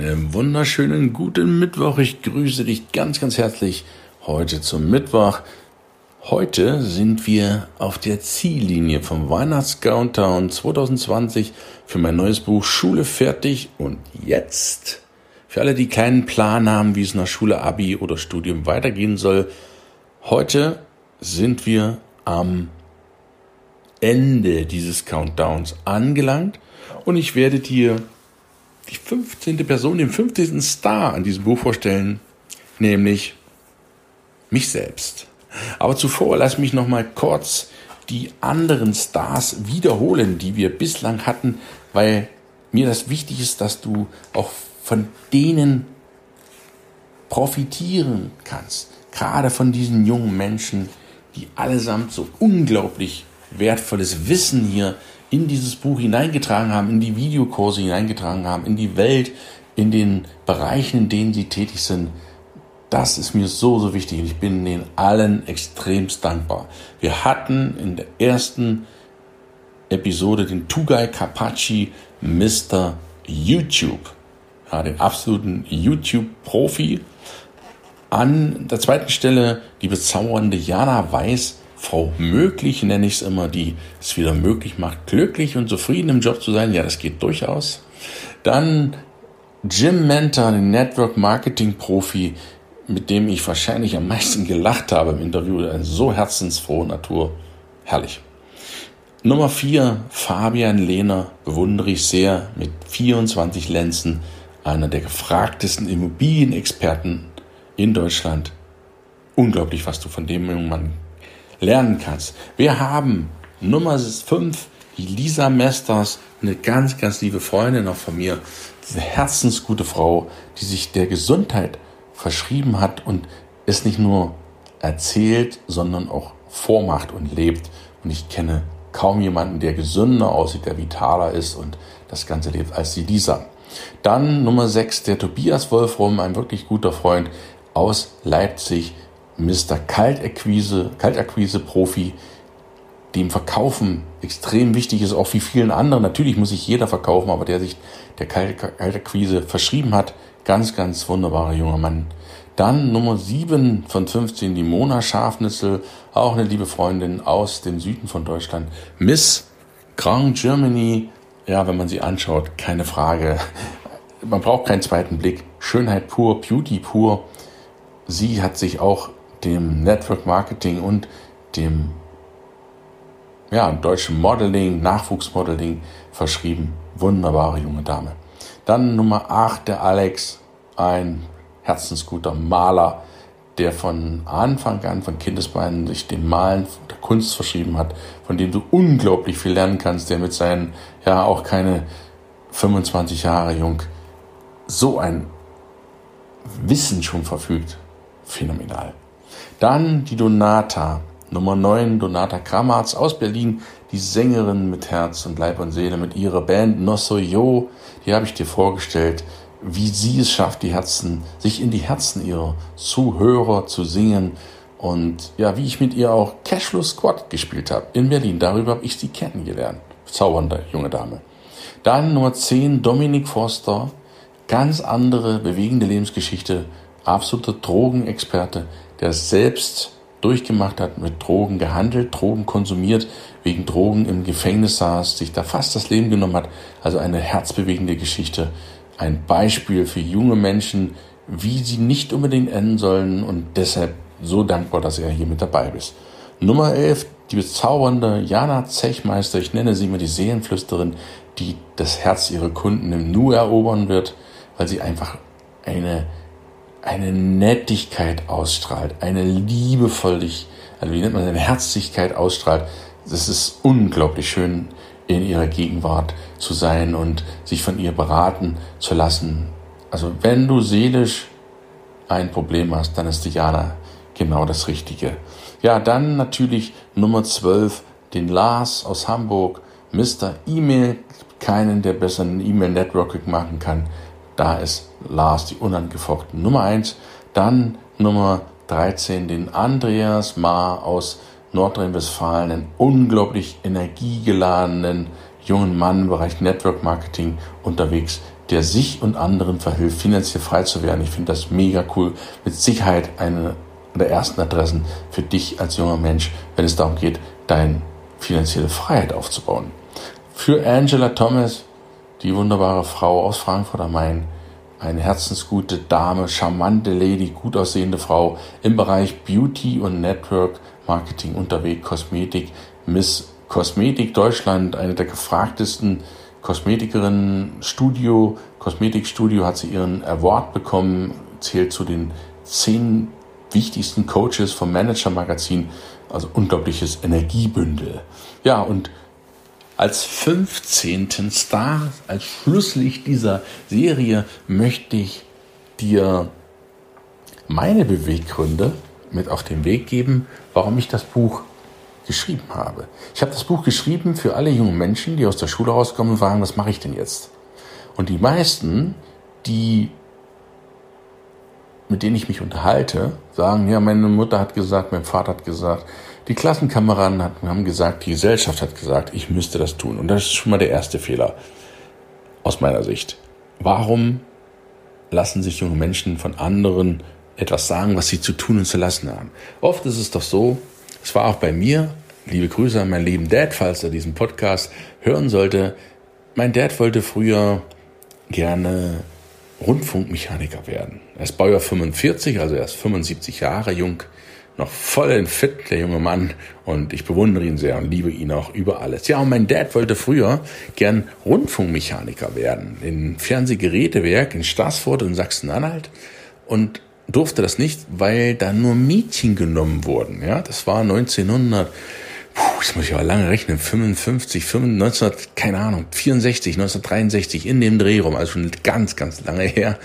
Einen wunderschönen guten Mittwoch. Ich grüße dich ganz, ganz herzlich heute zum Mittwoch. Heute sind wir auf der Ziellinie vom Weihnachts-Countdown 2020 für mein neues Buch Schule fertig und jetzt. Für alle, die keinen Plan haben, wie es nach Schule, Abi oder Studium weitergehen soll. Heute sind wir am Ende dieses Countdowns angelangt und ich werde dir die 15. Person, den 15. Star an diesem Buch vorstellen, nämlich mich selbst. Aber zuvor lass mich noch mal kurz die anderen Stars wiederholen, die wir bislang hatten, weil mir das wichtig ist, dass du auch von denen profitieren kannst. Gerade von diesen jungen Menschen, die allesamt so unglaublich wertvolles Wissen hier in dieses Buch hineingetragen haben, in die Videokurse hineingetragen haben, in die Welt, in den Bereichen, in denen sie tätig sind. Das ist mir so, so wichtig und ich bin den allen extremst dankbar. Wir hatten in der ersten Episode den Tugai Kapachi Mr. YouTube, ja, den absoluten YouTube-Profi. An der zweiten Stelle die bezaubernde Jana Weiß, Frau Möglich nenne ich es immer, die es wieder möglich macht, glücklich und zufrieden im Job zu sein. Ja, das geht durchaus. Dann Jim Mentor, den Network Marketing Profi, mit dem ich wahrscheinlich am meisten gelacht habe im Interview. Eine so herzensfrohe Natur. Herrlich. Nummer vier Fabian Lehner, bewundere ich sehr, mit 24 Lenzen, einer der gefragtesten Immobilienexperten in Deutschland. Unglaublich, was du von dem jungen Mann lernen kannst. Wir haben Nummer 5, die Lisa Mesters, eine ganz, ganz liebe Freundin auch von mir, diese herzensgute Frau, die sich der Gesundheit verschrieben hat und es nicht nur erzählt, sondern auch vormacht und lebt. Und ich kenne kaum jemanden, der gesünder aussieht, der vitaler ist und das Ganze lebt als die Lisa. Dann Nummer 6, der Tobias Wolfrum, ein wirklich guter Freund aus Leipzig, Mr. Kaltakquise, Kaltakquise-Profi, dem Verkaufen extrem wichtig ist, auch wie vielen anderen. Natürlich muss sich jeder verkaufen, aber der sich der Kaltakquise verschrieben hat, ganz, ganz wunderbarer junger Mann. Dann Nummer 7 von 15, die Mona Schafnüssel, auch eine liebe Freundin aus dem Süden von Deutschland. Miss Grand Germany, ja, wenn man sie anschaut, keine Frage. Man braucht keinen zweiten Blick. Schönheit pur, Beauty pur. Sie hat sich auch dem Network Marketing und dem ja, deutschen Modeling, Nachwuchsmodeling verschrieben. Wunderbare junge Dame. Dann Nummer 8, der Alex, ein herzensguter Maler, der von Anfang an, von Kindesbeinen, sich dem Malen der Kunst verschrieben hat, von dem du unglaublich viel lernen kannst, der mit seinen, ja, auch keine 25 Jahre jung, so ein Wissen schon verfügt. Phänomenal. Dann die Donata, Nummer 9, Donata Kramatz aus Berlin, die Sängerin mit Herz und Leib und Seele, mit ihrer Band Nosoyo, die habe ich dir vorgestellt, wie sie es schafft, die Herzen, sich in die Herzen ihrer Zuhörer zu singen und ja, wie ich mit ihr auch Cashflow Squad gespielt habe in Berlin. Darüber habe ich sie kennengelernt. Zaubernde junge Dame. Dann Nummer 10, Dominik Forster, ganz andere, bewegende Lebensgeschichte, absoluter Drogenexperte, der selbst durchgemacht hat, mit Drogen gehandelt, Drogen konsumiert, wegen Drogen im Gefängnis saß, sich da fast das Leben genommen hat. Also eine herzbewegende Geschichte, ein Beispiel für junge Menschen, wie sie nicht unbedingt enden sollen und deshalb so dankbar, dass er hier mit dabei ist. Nummer 11, die bezaubernde Jana Zechmeister, ich nenne sie immer die Seelenflüsterin, die das Herz ihrer Kunden im Nu erobern wird, weil sie einfach eine eine Nettigkeit ausstrahlt, eine liebevollig, also wie nennt man eine Herzlichkeit ausstrahlt. Das ist unglaublich schön, in ihrer Gegenwart zu sein und sich von ihr beraten zu lassen. Also wenn du seelisch ein Problem hast, dann ist Diana genau das Richtige. Ja, dann natürlich Nummer 12, den Lars aus Hamburg, Mr. E-Mail, keinen, der besser ein E-Mail-Networking machen kann. Da ist Lars die unangefochten Nummer 1. Dann Nummer 13, den Andreas Ma aus Nordrhein-Westfalen, einen unglaublich energiegeladenen jungen Mann im Bereich Network Marketing unterwegs, der sich und anderen verhilft, finanziell frei zu werden. Ich finde das mega cool. Mit Sicherheit eine der ersten Adressen für dich als junger Mensch, wenn es darum geht, deine finanzielle Freiheit aufzubauen. Für Angela Thomas, die wunderbare Frau aus Frankfurt am Main, eine herzensgute Dame, charmante Lady, gut aussehende Frau im Bereich Beauty und Network Marketing unterwegs, Kosmetik, Miss Kosmetik Deutschland, eine der gefragtesten Kosmetikerinnen, Studio, Kosmetikstudio hat sie ihren Award bekommen, zählt zu den zehn wichtigsten Coaches vom Manager Magazin, also unglaubliches Energiebündel. Ja, und als 15. Star, als Schlusslicht dieser Serie möchte ich dir meine Beweggründe mit auf den Weg geben, warum ich das Buch geschrieben habe. Ich habe das Buch geschrieben für alle jungen Menschen, die aus der Schule rauskommen und fragen, was mache ich denn jetzt? Und die meisten, die mit denen ich mich unterhalte, sagen, ja, meine Mutter hat gesagt, mein Vater hat gesagt, die Klassenkameraden haben gesagt, die Gesellschaft hat gesagt, ich müsste das tun. Und das ist schon mal der erste Fehler aus meiner Sicht. Warum lassen sich junge Menschen von anderen etwas sagen, was sie zu tun und zu lassen haben? Oft ist es doch so, es war auch bei mir, liebe Grüße an meinen lieben Dad, falls er diesen Podcast hören sollte. Mein Dad wollte früher gerne Rundfunkmechaniker werden. Er ist Baujahr 45, also er ist 75 Jahre jung, noch voll in fit, der junge Mann. Und ich bewundere ihn sehr und liebe ihn auch über alles. Ja, und mein Dad wollte früher gern Rundfunkmechaniker werden. In Fernsehgerätewerk in Stassfurt in Sachsen-Anhalt. Und durfte das nicht, weil da nur Mädchen genommen wurden. Ja, das war 1900 puh, das muss ich aber lange rechnen, 55, 95, 19, keine Ahnung, 64, 1963, in dem Dreh rum, also schon ganz, ganz lange her.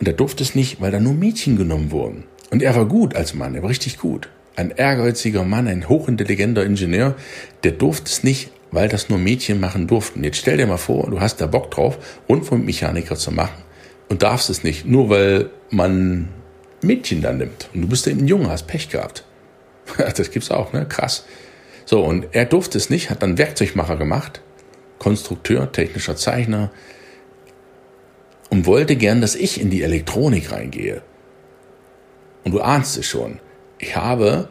Und er durfte es nicht, weil da nur Mädchen genommen wurden. Und er war gut als Mann, er war richtig gut. Ein ehrgeiziger Mann, ein hochintelligenter Ingenieur, der durfte es nicht, weil das nur Mädchen machen durften. Jetzt stell dir mal vor, du hast da Bock drauf, Rundfunkmechaniker zu machen und darfst es nicht, nur weil man Mädchen dann nimmt. Und du bist eben ein Junge, hast Pech gehabt. Das gibt's auch, ne? Krass. So, und er durfte es nicht, hat dann Werkzeugmacher gemacht, Konstrukteur, technischer Zeichner und wollte gern, dass ich in die Elektronik reingehe. Und du ahnst es schon. Ich habe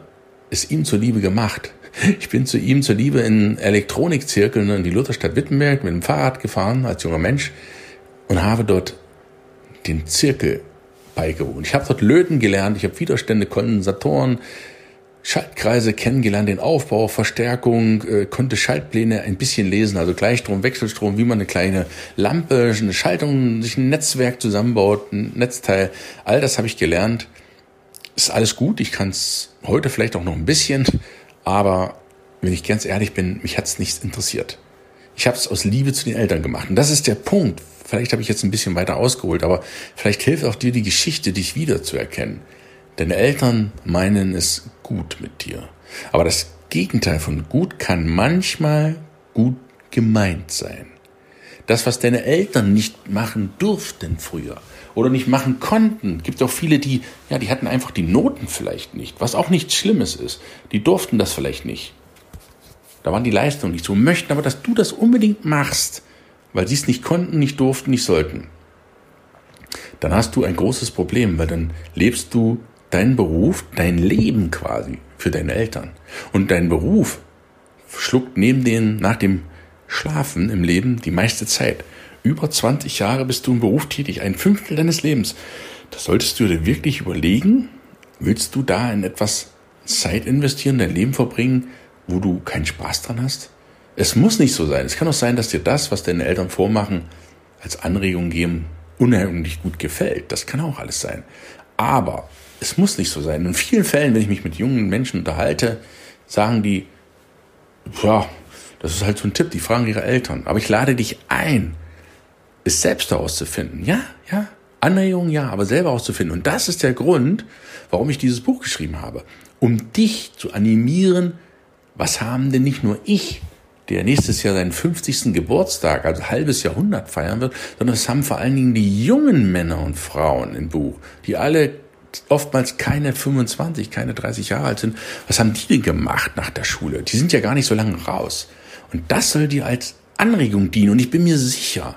es ihm zuliebe gemacht. Ich bin zu ihm zuliebe in Elektronikzirkeln in die Lutherstadt Wittenberg mit dem Fahrrad gefahren als junger Mensch und habe dort den Zirkel beigewohnt. Ich habe dort Löten gelernt, ich habe Widerstände, Kondensatoren, Schaltkreise kennengelernt, den Aufbau, Verstärkung, äh, konnte Schaltpläne ein bisschen lesen, also Gleichstrom, Wechselstrom, wie man eine kleine Lampe, eine Schaltung, sich ein Netzwerk zusammenbaut, ein Netzteil. All das habe ich gelernt. Ist alles gut, ich kann es heute vielleicht auch noch ein bisschen, aber wenn ich ganz ehrlich bin, mich hat es nicht interessiert. Ich habe es aus Liebe zu den Eltern gemacht. Und das ist der Punkt. Vielleicht habe ich jetzt ein bisschen weiter ausgeholt, aber vielleicht hilft auch dir die Geschichte, dich wiederzuerkennen. Deine Eltern meinen es gut mit dir. Aber das Gegenteil von gut kann manchmal gut gemeint sein. Das, was deine Eltern nicht machen durften früher oder nicht machen konnten, gibt auch viele, die, ja, die hatten einfach die Noten vielleicht nicht, was auch nichts Schlimmes ist. Die durften das vielleicht nicht. Da waren die Leistungen nicht so, möchten aber, dass du das unbedingt machst, weil sie es nicht konnten, nicht durften, nicht sollten. Dann hast du ein großes Problem, weil dann lebst du dein Beruf, dein Leben quasi für deine Eltern. Und dein Beruf schluckt neben den, nach dem Schlafen im Leben die meiste Zeit. Über 20 Jahre bist du im Beruf tätig, ein Fünftel deines Lebens. Das solltest du dir wirklich überlegen. Willst du da in etwas Zeit investieren, dein Leben verbringen, wo du keinen Spaß dran hast? Es muss nicht so sein. Es kann auch sein, dass dir das, was deine Eltern vormachen, als Anregung geben, unheimlich gut gefällt. Das kann auch alles sein. Aber es muss nicht so sein. In vielen Fällen, wenn ich mich mit jungen Menschen unterhalte, sagen die, ja, das ist halt so ein Tipp, die fragen ihre Eltern. Aber ich lade dich ein, es selbst herauszufinden. Ja, ja, Anregungen ja, aber selber auszufinden. Und das ist der Grund, warum ich dieses Buch geschrieben habe. Um dich zu animieren, was haben denn nicht nur ich, der nächstes Jahr seinen 50. Geburtstag, also halbes Jahrhundert feiern wird, sondern es haben vor allen Dingen die jungen Männer und Frauen im Buch, die alle oftmals keine 25, keine 30 Jahre alt sind. Was haben die denn gemacht nach der Schule? Die sind ja gar nicht so lange raus. Und das soll dir als Anregung dienen. Und ich bin mir sicher,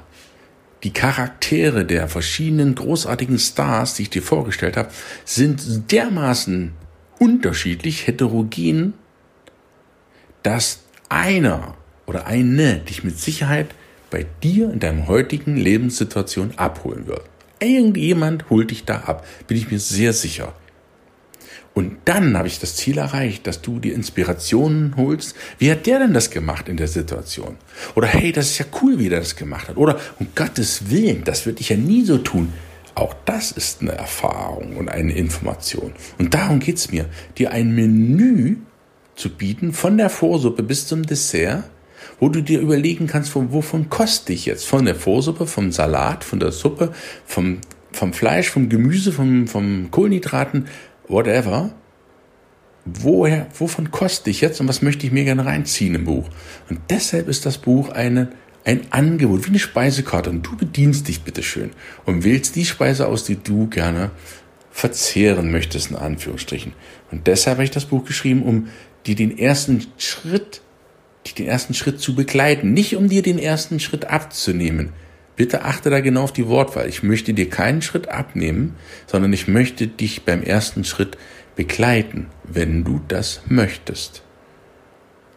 die Charaktere der verschiedenen großartigen Stars, die ich dir vorgestellt habe, sind dermaßen unterschiedlich, heterogen, dass einer oder eine dich mit Sicherheit bei dir in deinem heutigen Lebenssituation abholen wird. Irgendjemand holt dich da ab, bin ich mir sehr sicher. Und dann habe ich das Ziel erreicht, dass du die Inspirationen holst. Wie hat der denn das gemacht in der Situation? Oder hey, das ist ja cool, wie der das gemacht hat. Oder um Gottes Willen, das würde ich ja nie so tun. Auch das ist eine Erfahrung und eine Information. Und darum geht's mir, dir ein Menü zu bieten, von der Vorsuppe bis zum Dessert, wo du dir überlegen kannst, von, wovon koste ich jetzt? Von der Vorsuppe, vom Salat, von der Suppe, vom, vom Fleisch, vom Gemüse, vom, vom Kohlenhydraten, whatever. Woher, wovon koste ich jetzt und was möchte ich mir gerne reinziehen im Buch? Und deshalb ist das Buch eine, ein Angebot, wie eine Speisekarte. Und du bedienst dich bitteschön und wählst die Speise aus, die du gerne verzehren möchtest, in Anführungsstrichen. Und deshalb habe ich das Buch geschrieben, um dir den ersten Schritt, den ersten Schritt zu begleiten, nicht um dir den ersten Schritt abzunehmen. Bitte achte da genau auf die Wortwahl. Ich möchte dir keinen Schritt abnehmen, sondern ich möchte dich beim ersten Schritt begleiten, wenn du das möchtest.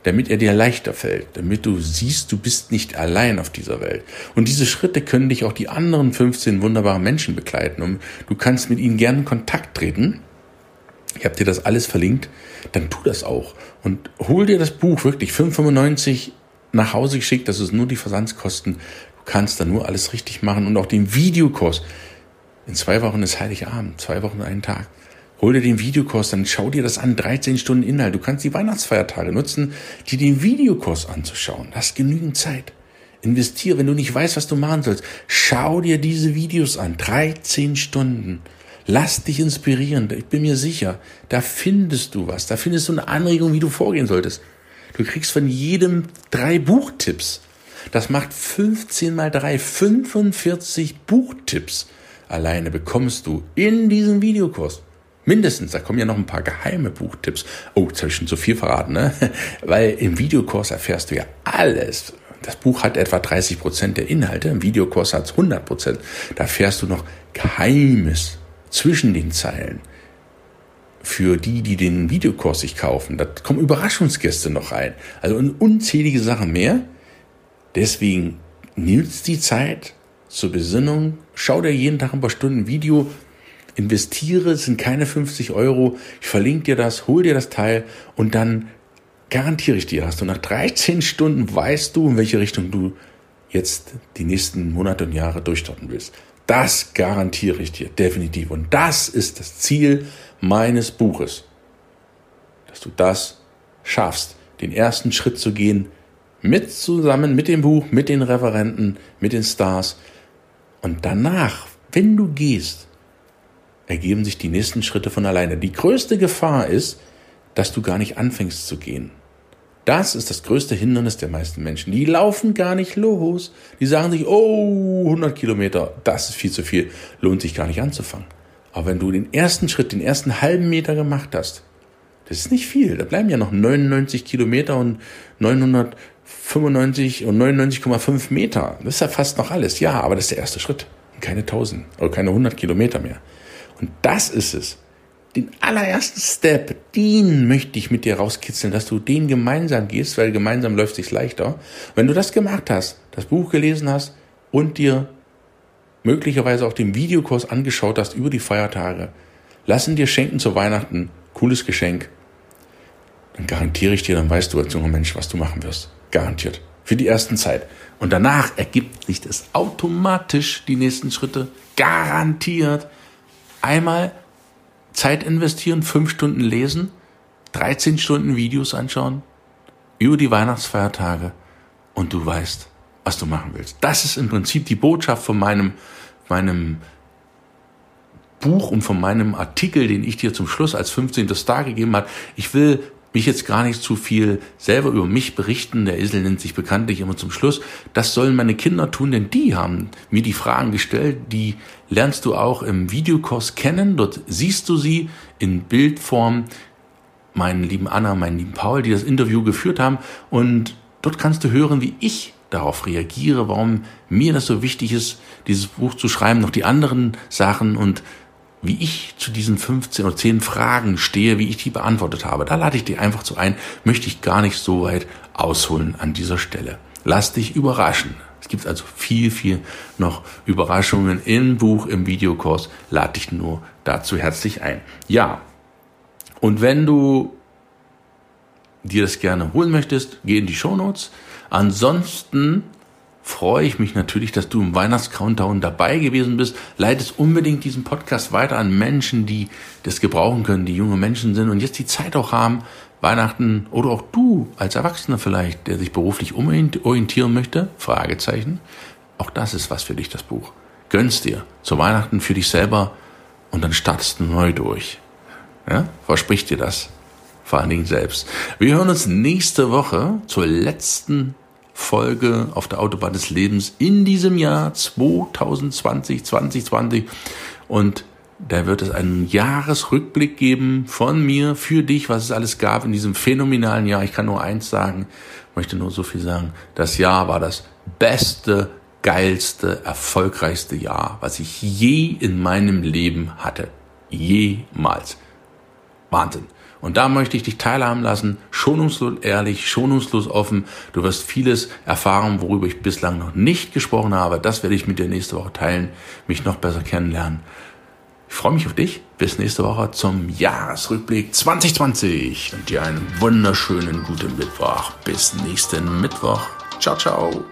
Damit er dir leichter fällt, damit du siehst, du bist nicht allein auf dieser Welt. Und diese Schritte können dich auch die anderen 15 wunderbaren Menschen begleiten und du kannst mit ihnen gerne in Kontakt treten. Ich habe dir das alles verlinkt, dann tu das auch und hol dir das Buch wirklich 5,95 nach Hause geschickt, das ist nur die Versandskosten kannst dann nur alles richtig machen und auch den Videokurs. In zwei Wochen ist Heiligabend, zwei Wochen einen Tag. Hol dir den Videokurs, dann schau dir das an, 13 Stunden Inhalt. Du kannst die Weihnachtsfeiertage nutzen, dir den Videokurs anzuschauen. Du hast genügend Zeit. Investiere, wenn du nicht weißt, was du machen sollst. Schau dir diese Videos an, 13 Stunden. Lass dich inspirieren. Ich bin mir sicher, da findest du was. Da findest du eine Anregung, wie du vorgehen solltest. Du kriegst von jedem drei Buchtipps. Das macht 15 mal 3, 45 Buchtipps alleine bekommst du in diesem Videokurs. Mindestens, da kommen ja noch ein paar geheime Buchtipps. Oh, jetzt habe ich schon zu viel verraten, ne? Weil im Videokurs erfährst du ja alles. Das Buch hat etwa 30 Prozent der Inhalte, im Videokurs hat es 100 Prozent. Da erfährst du noch Geheimes zwischen den Zeilen. Für die, die den Videokurs sich kaufen, da kommen Überraschungsgäste noch rein. Also unzählige Sachen mehr. Deswegen nutzt die Zeit zur Besinnung, schau dir jeden Tag ein paar Stunden Video, investiere, es sind keine 50 Euro, ich verlinke dir das, hol dir das Teil und dann garantiere ich dir, hast du nach 13 Stunden weißt du, in welche Richtung du jetzt die nächsten Monate und Jahre durchstarten willst. Das garantiere ich dir definitiv. Und das ist das Ziel meines Buches, dass du das schaffst, den ersten Schritt zu gehen, mit zusammen mit dem Buch, mit den Referenten, mit den Stars. Und danach, wenn du gehst, ergeben sich die nächsten Schritte von alleine. Die größte Gefahr ist, dass du gar nicht anfängst zu gehen. Das ist das größte Hindernis der meisten Menschen. Die laufen gar nicht los. Die sagen sich, oh, 100 Kilometer, das ist viel zu viel, lohnt sich gar nicht anzufangen. Aber wenn du den ersten Schritt, den ersten halben Meter gemacht hast, das ist nicht viel. Da bleiben ja noch 99 Kilometer und 900 95 und 99,5 Meter. Das ist ja fast noch alles. Ja, aber das ist der erste Schritt. keine 1000 oder keine 100 Kilometer mehr. Und das ist es. Den allerersten Step, den möchte ich mit dir rauskitzeln, dass du den gemeinsam gehst, weil gemeinsam läuft sich's leichter. Wenn du das gemacht hast, das Buch gelesen hast und dir möglicherweise auch den Videokurs angeschaut hast über die Feiertage, lassen dir schenken zu Weihnachten, cooles Geschenk, dann garantiere ich dir, dann weißt du als junger Mensch, was du machen wirst. Garantiert. Für die ersten Zeit. Und danach ergibt sich das automatisch die nächsten Schritte. Garantiert. Einmal Zeit investieren, fünf Stunden lesen, 13 Stunden Videos anschauen über die Weihnachtsfeiertage und du weißt, was du machen willst. Das ist im Prinzip die Botschaft von meinem, meinem Buch und von meinem Artikel, den ich dir zum Schluss als 15. Star gegeben habe. Ich will mich jetzt gar nicht zu viel selber über mich berichten. Der Esel nennt sich bekanntlich immer zum Schluss. Das sollen meine Kinder tun, denn die haben mir die Fragen gestellt. Die lernst du auch im Videokurs kennen. Dort siehst du sie in Bildform. Meinen lieben Anna, meinen lieben Paul, die das Interview geführt haben. Und dort kannst du hören, wie ich darauf reagiere, warum mir das so wichtig ist, dieses Buch zu schreiben, noch die anderen Sachen und wie ich zu diesen 15 oder 10 Fragen stehe, wie ich die beantwortet habe. Da lade ich dich einfach zu ein, möchte ich gar nicht so weit ausholen an dieser Stelle. Lass dich überraschen. Es gibt also viel, viel noch Überraschungen im Buch, im Videokurs. Lade dich nur dazu herzlich ein. Ja. Und wenn du dir das gerne holen möchtest, geh in die Show Notes. Ansonsten freue ich mich natürlich, dass du im Weihnachtscountdown dabei gewesen bist. Leitest unbedingt diesen Podcast weiter an Menschen, die das gebrauchen können, die junge Menschen sind und jetzt die Zeit auch haben, Weihnachten oder auch du als Erwachsener vielleicht, der sich beruflich umorientieren möchte, Fragezeichen. Auch das ist was für dich, das Buch. Gönnst dir zu Weihnachten für dich selber und dann startest du neu durch. Ja? Versprich dir das. Vor allen Dingen selbst. Wir hören uns nächste Woche zur letzten Folge auf der Autobahn des Lebens in diesem Jahr 2020, 2020. Und da wird es einen Jahresrückblick geben von mir für dich, was es alles gab in diesem phänomenalen Jahr. Ich kann nur eins sagen, möchte nur so viel sagen. Das Jahr war das beste, geilste, erfolgreichste Jahr, was ich je in meinem Leben hatte. Jemals. Wahnsinn. Und da möchte ich dich teilhaben lassen, schonungslos ehrlich, schonungslos offen. Du wirst vieles erfahren, worüber ich bislang noch nicht gesprochen habe. Das werde ich mit dir nächste Woche teilen, mich noch besser kennenlernen. Ich freue mich auf dich. Bis nächste Woche zum Jahresrückblick 2020 und dir einen wunderschönen guten Mittwoch. Bis nächsten Mittwoch. Ciao, ciao.